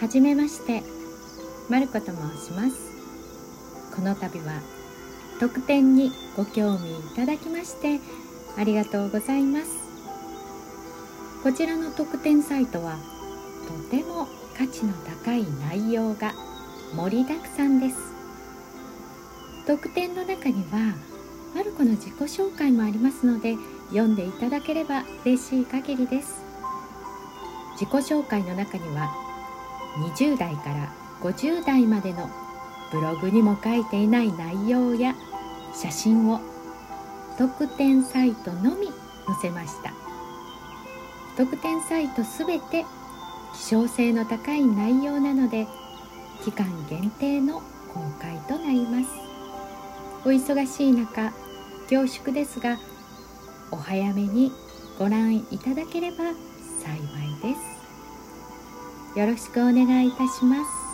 はじめまして。まる子と申します。この度は特典にご興味いただきましてありがとうございます。こちらの特典サイトはとても価値の高い内容が盛りだくさんです。特典の中にはマルコの自己紹介もありますので読んでいただければ嬉しい限りです。自己紹介の中には20代から50代までのブログにも書いていない内容や写真を特典サイトのみ載せました。特典サイトすべて希少性の高い内容なので期間限定の公開となります。お忙しい中恐縮ですがお早めにご覧いただければ幸いです。よろしくお願いいたします。